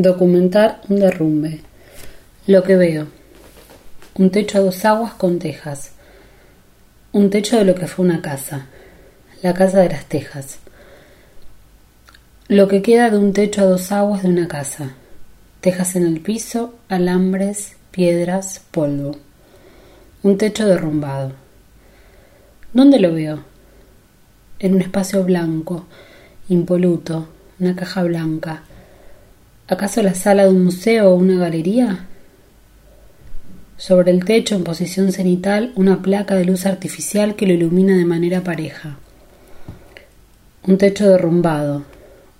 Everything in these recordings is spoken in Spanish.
Documentar un derrumbe. Lo que veo. Un techo a dos aguas con tejas. Un techo de lo que fue una casa. La casa de las tejas. Lo que queda de un techo a dos aguas de una casa. Tejas en el piso, alambres, piedras, polvo. Un techo derrumbado. ¿Dónde lo veo? En un espacio blanco, impoluto, una caja blanca ¿Acaso la sala de un museo o una galería? Sobre el techo, en posición cenital, una placa de luz artificial que lo ilumina de manera pareja. Un techo derrumbado,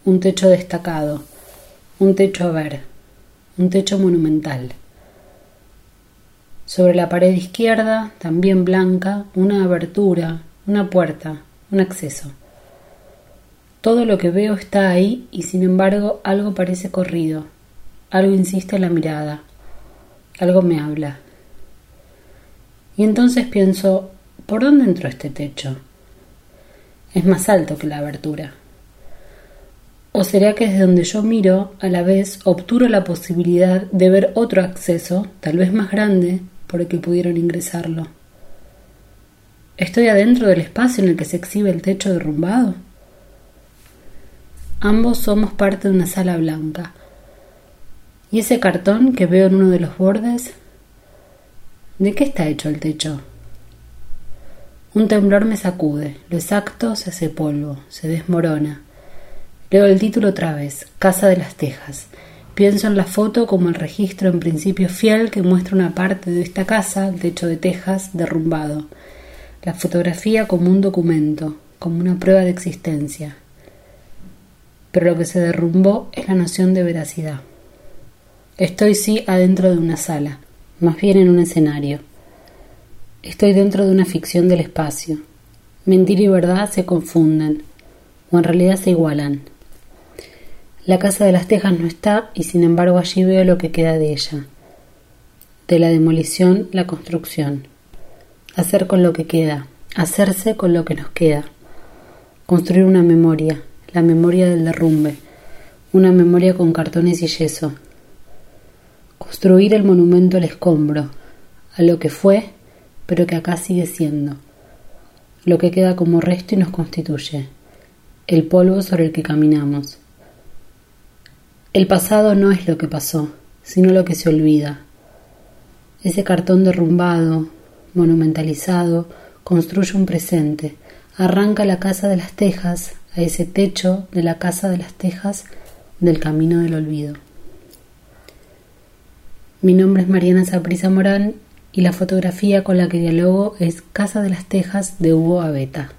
un techo destacado, un techo a ver, un techo monumental. Sobre la pared izquierda, también blanca, una abertura, una puerta, un acceso. Todo lo que veo está ahí y sin embargo algo parece corrido, algo insiste en la mirada, algo me habla. Y entonces pienso, ¿por dónde entró este techo? Es más alto que la abertura. ¿O será que desde donde yo miro, a la vez, obturo la posibilidad de ver otro acceso, tal vez más grande, por el que pudieron ingresarlo? ¿Estoy adentro del espacio en el que se exhibe el techo derrumbado? Ambos somos parte de una sala blanca. ¿Y ese cartón que veo en uno de los bordes? ¿De qué está hecho el techo? Un temblor me sacude, lo exacto se hace polvo, se desmorona. Leo el título otra vez, Casa de las Tejas. Pienso en la foto como el registro en principio fiel que muestra una parte de esta casa, el techo de tejas, derrumbado. La fotografía como un documento, como una prueba de existencia pero lo que se derrumbó es la noción de veracidad. Estoy sí adentro de una sala, más bien en un escenario. Estoy dentro de una ficción del espacio. Mentira y verdad se confunden, o en realidad se igualan. La casa de las tejas no está y sin embargo allí veo lo que queda de ella. De la demolición, la construcción. Hacer con lo que queda, hacerse con lo que nos queda. Construir una memoria, la memoria del derrumbe, una memoria con cartones y yeso. Construir el monumento al escombro, a lo que fue, pero que acá sigue siendo, lo que queda como resto y nos constituye, el polvo sobre el que caminamos. El pasado no es lo que pasó, sino lo que se olvida. Ese cartón derrumbado, monumentalizado, construye un presente, arranca la casa de las tejas a ese techo de la casa de las tejas del camino del olvido. Mi nombre es Mariana Saprisa Morán y la fotografía con la que dialogo es Casa de las Tejas de Hugo Abeta.